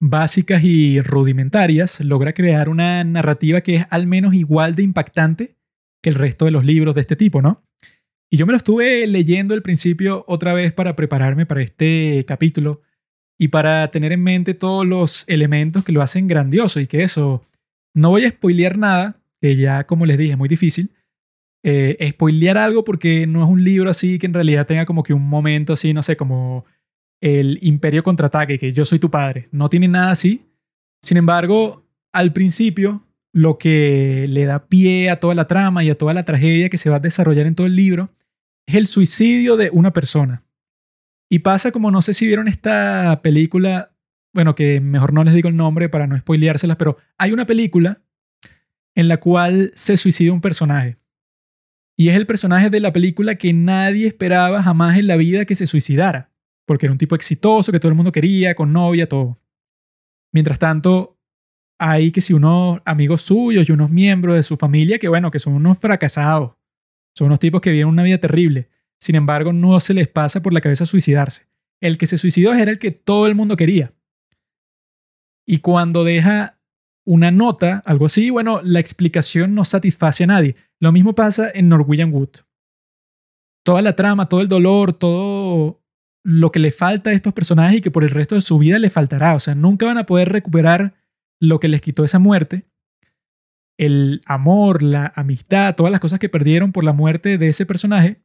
básicas y rudimentarias, logra crear una narrativa que es al menos igual de impactante que el resto de los libros de este tipo, ¿no? Y yo me lo estuve leyendo al principio otra vez para prepararme para este capítulo y para tener en mente todos los elementos que lo hacen grandioso y que eso, no voy a spoilear nada, que ya como les dije es muy difícil, eh, spoilear algo porque no es un libro así que en realidad tenga como que un momento así, no sé, como el Imperio contraataque, que yo soy tu padre. No tiene nada así. Sin embargo, al principio, lo que le da pie a toda la trama y a toda la tragedia que se va a desarrollar en todo el libro es el suicidio de una persona. Y pasa como, no sé si vieron esta película, bueno, que mejor no les digo el nombre para no spoileárselas, pero hay una película en la cual se suicida un personaje. Y es el personaje de la película que nadie esperaba jamás en la vida que se suicidara porque era un tipo exitoso que todo el mundo quería, con novia, todo. Mientras tanto, hay que si unos amigos suyos y unos miembros de su familia que, bueno, que son unos fracasados, son unos tipos que viven una vida terrible. Sin embargo, no se les pasa por la cabeza suicidarse. El que se suicidó era el que todo el mundo quería. Y cuando deja una nota, algo así, bueno, la explicación no satisface a nadie. Lo mismo pasa en Norwegian Wood. Toda la trama, todo el dolor, todo lo que le falta a estos personajes y que por el resto de su vida le faltará. O sea, nunca van a poder recuperar lo que les quitó esa muerte. El amor, la amistad, todas las cosas que perdieron por la muerte de ese personaje,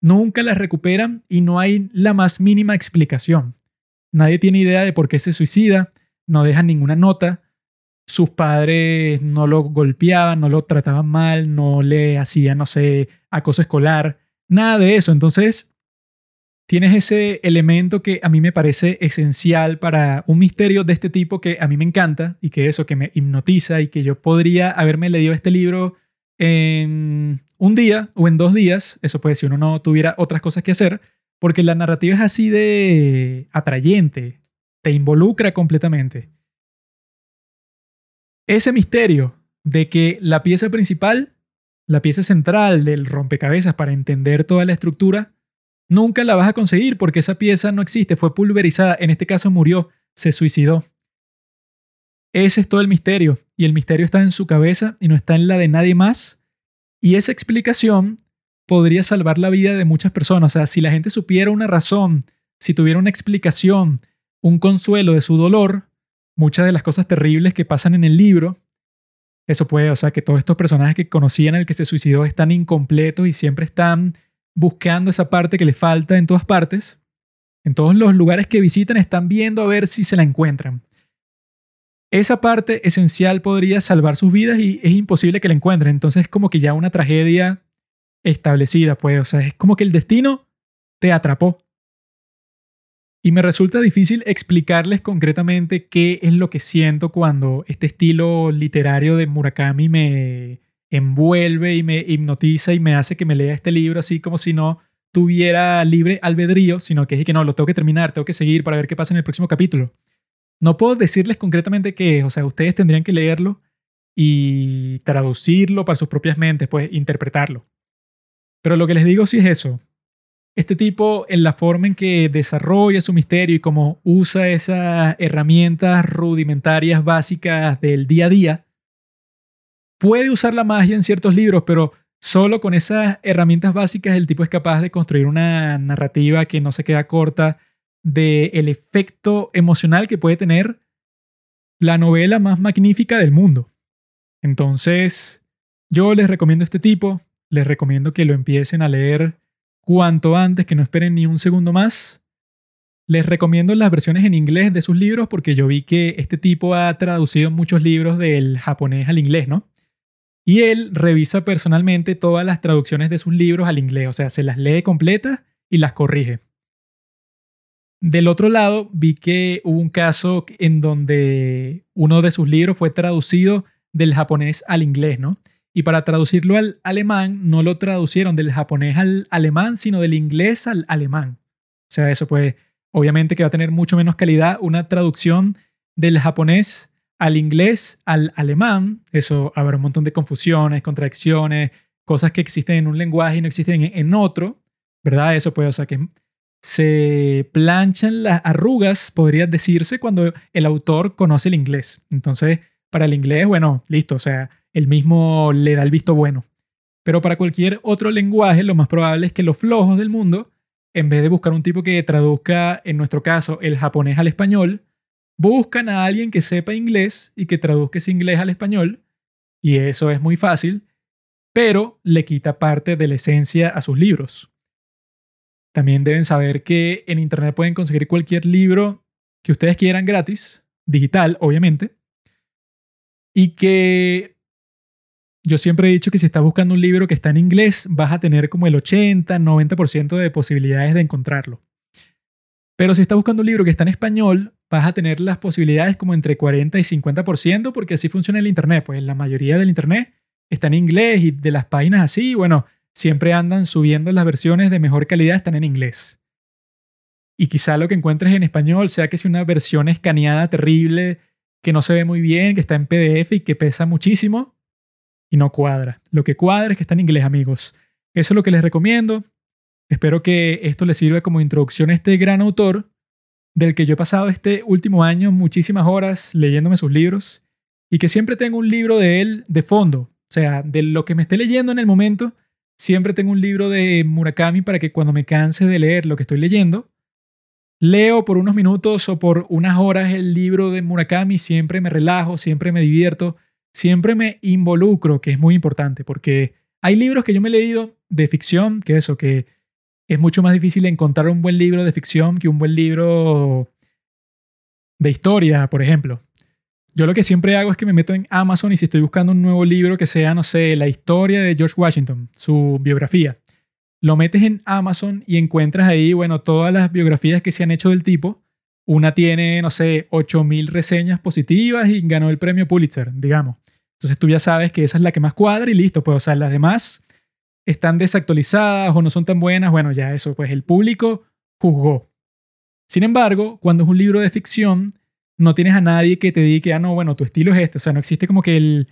nunca las recuperan y no hay la más mínima explicación. Nadie tiene idea de por qué se suicida, no dejan ninguna nota. Sus padres no lo golpeaban, no lo trataban mal, no le hacían, no sé, acoso escolar, nada de eso. Entonces, tienes ese elemento que a mí me parece esencial para un misterio de este tipo que a mí me encanta y que eso que me hipnotiza y que yo podría haberme leído este libro en un día o en dos días, eso puede si uno no tuviera otras cosas que hacer, porque la narrativa es así de atrayente, te involucra completamente. Ese misterio de que la pieza principal, la pieza central del rompecabezas para entender toda la estructura, nunca la vas a conseguir porque esa pieza no existe, fue pulverizada, en este caso murió, se suicidó. Ese es todo el misterio, y el misterio está en su cabeza y no está en la de nadie más, y esa explicación podría salvar la vida de muchas personas. O sea, si la gente supiera una razón, si tuviera una explicación, un consuelo de su dolor, muchas de las cosas terribles que pasan en el libro, eso puede, o sea, que todos estos personajes que conocían al que se suicidó están incompletos y siempre están buscando esa parte que le falta en todas partes. En todos los lugares que visitan están viendo a ver si se la encuentran. Esa parte esencial podría salvar sus vidas y es imposible que la encuentren. Entonces es como que ya una tragedia establecida, pues, o sea, es como que el destino te atrapó. Y me resulta difícil explicarles concretamente qué es lo que siento cuando este estilo literario de Murakami me envuelve y me hipnotiza y me hace que me lea este libro así como si no tuviera libre albedrío, sino que es que no, lo tengo que terminar, tengo que seguir para ver qué pasa en el próximo capítulo. No puedo decirles concretamente qué es, o sea, ustedes tendrían que leerlo y traducirlo para sus propias mentes, pues interpretarlo. Pero lo que les digo sí es eso, este tipo, en la forma en que desarrolla su misterio y cómo usa esas herramientas rudimentarias básicas del día a día, puede usar la magia en ciertos libros, pero solo con esas herramientas básicas el tipo es capaz de construir una narrativa que no se queda corta del efecto emocional que puede tener la novela más magnífica del mundo. Entonces, yo les recomiendo este tipo, les recomiendo que lo empiecen a leer cuanto antes, que no esperen ni un segundo más. Les recomiendo las versiones en inglés de sus libros porque yo vi que este tipo ha traducido muchos libros del japonés al inglés, ¿no? Y él revisa personalmente todas las traducciones de sus libros al inglés, o sea, se las lee completas y las corrige. Del otro lado, vi que hubo un caso en donde uno de sus libros fue traducido del japonés al inglés, ¿no? Y para traducirlo al alemán, no lo traducieron del japonés al alemán, sino del inglés al alemán. O sea, eso pues obviamente que va a tener mucho menos calidad una traducción del japonés al inglés al alemán. Eso habrá un montón de confusiones, contradicciones, cosas que existen en un lenguaje y no existen en otro, ¿verdad? Eso puede, o sea, que se planchan las arrugas, podría decirse, cuando el autor conoce el inglés. Entonces, para el inglés, bueno, listo, o sea, el mismo le da el visto bueno. Pero para cualquier otro lenguaje, lo más probable es que los flojos del mundo, en vez de buscar un tipo que traduzca, en nuestro caso, el japonés al español, buscan a alguien que sepa inglés y que traduzca ese inglés al español. Y eso es muy fácil, pero le quita parte de la esencia a sus libros. También deben saber que en Internet pueden conseguir cualquier libro que ustedes quieran gratis, digital, obviamente, y que yo siempre he dicho que si estás buscando un libro que está en inglés, vas a tener como el 80, 90% de posibilidades de encontrarlo. Pero si estás buscando un libro que está en español, vas a tener las posibilidades como entre 40 y 50%, porque así funciona el Internet. Pues la mayoría del Internet está en inglés y de las páginas así, bueno, siempre andan subiendo las versiones de mejor calidad, están en inglés. Y quizá lo que encuentres en español sea que es una versión escaneada terrible que no se ve muy bien, que está en PDF y que pesa muchísimo y no cuadra. Lo que cuadra es que está en inglés, amigos. Eso es lo que les recomiendo. Espero que esto les sirva como introducción a este gran autor del que yo he pasado este último año muchísimas horas leyéndome sus libros y que siempre tengo un libro de él de fondo. O sea, de lo que me esté leyendo en el momento, siempre tengo un libro de Murakami para que cuando me canse de leer lo que estoy leyendo, leo por unos minutos o por unas horas el libro de Murakami, siempre me relajo, siempre me divierto, siempre me involucro, que es muy importante, porque hay libros que yo me he leído de ficción, que eso, que es mucho más difícil encontrar un buen libro de ficción que un buen libro de historia, por ejemplo. Yo lo que siempre hago es que me meto en Amazon y si estoy buscando un nuevo libro que sea, no sé, la historia de George Washington, su biografía, lo metes en Amazon y encuentras ahí, bueno, todas las biografías que se han hecho del tipo. Una tiene, no sé, 8000 reseñas positivas y ganó el premio Pulitzer, digamos. Entonces tú ya sabes que esa es la que más cuadra y listo, pues, o sea, las demás están desactualizadas o no son tan buenas. Bueno, ya eso, pues el público juzgó. Sin embargo, cuando es un libro de ficción, no tienes a nadie que te diga, que, ah, no, bueno, tu estilo es este. O sea, no existe como que el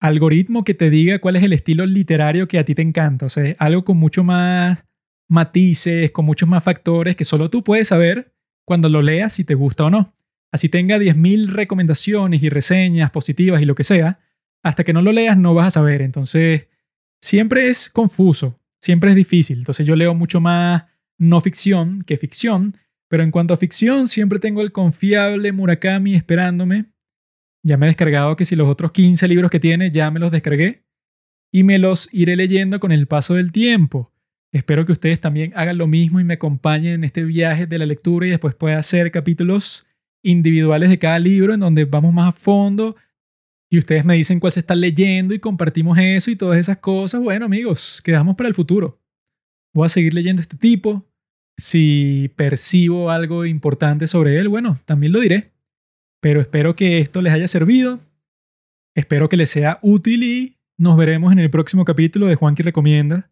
algoritmo que te diga cuál es el estilo literario que a ti te encanta. O sea, es algo con mucho más matices, con muchos más factores que solo tú puedes saber cuando lo leas si te gusta o no. Así tenga 10.000 recomendaciones y reseñas positivas y lo que sea, hasta que no lo leas no vas a saber. Entonces, siempre es confuso, siempre es difícil. Entonces yo leo mucho más no ficción que ficción, pero en cuanto a ficción, siempre tengo el confiable Murakami esperándome. Ya me he descargado que si los otros 15 libros que tiene ya me los descargué y me los iré leyendo con el paso del tiempo. Espero que ustedes también hagan lo mismo y me acompañen en este viaje de la lectura y después pueda hacer capítulos individuales de cada libro en donde vamos más a fondo y ustedes me dicen cuál se está leyendo y compartimos eso y todas esas cosas. Bueno, amigos, quedamos para el futuro. Voy a seguir leyendo este tipo. Si percibo algo importante sobre él, bueno, también lo diré. Pero espero que esto les haya servido. Espero que les sea útil y nos veremos en el próximo capítulo de Juanqui Recomienda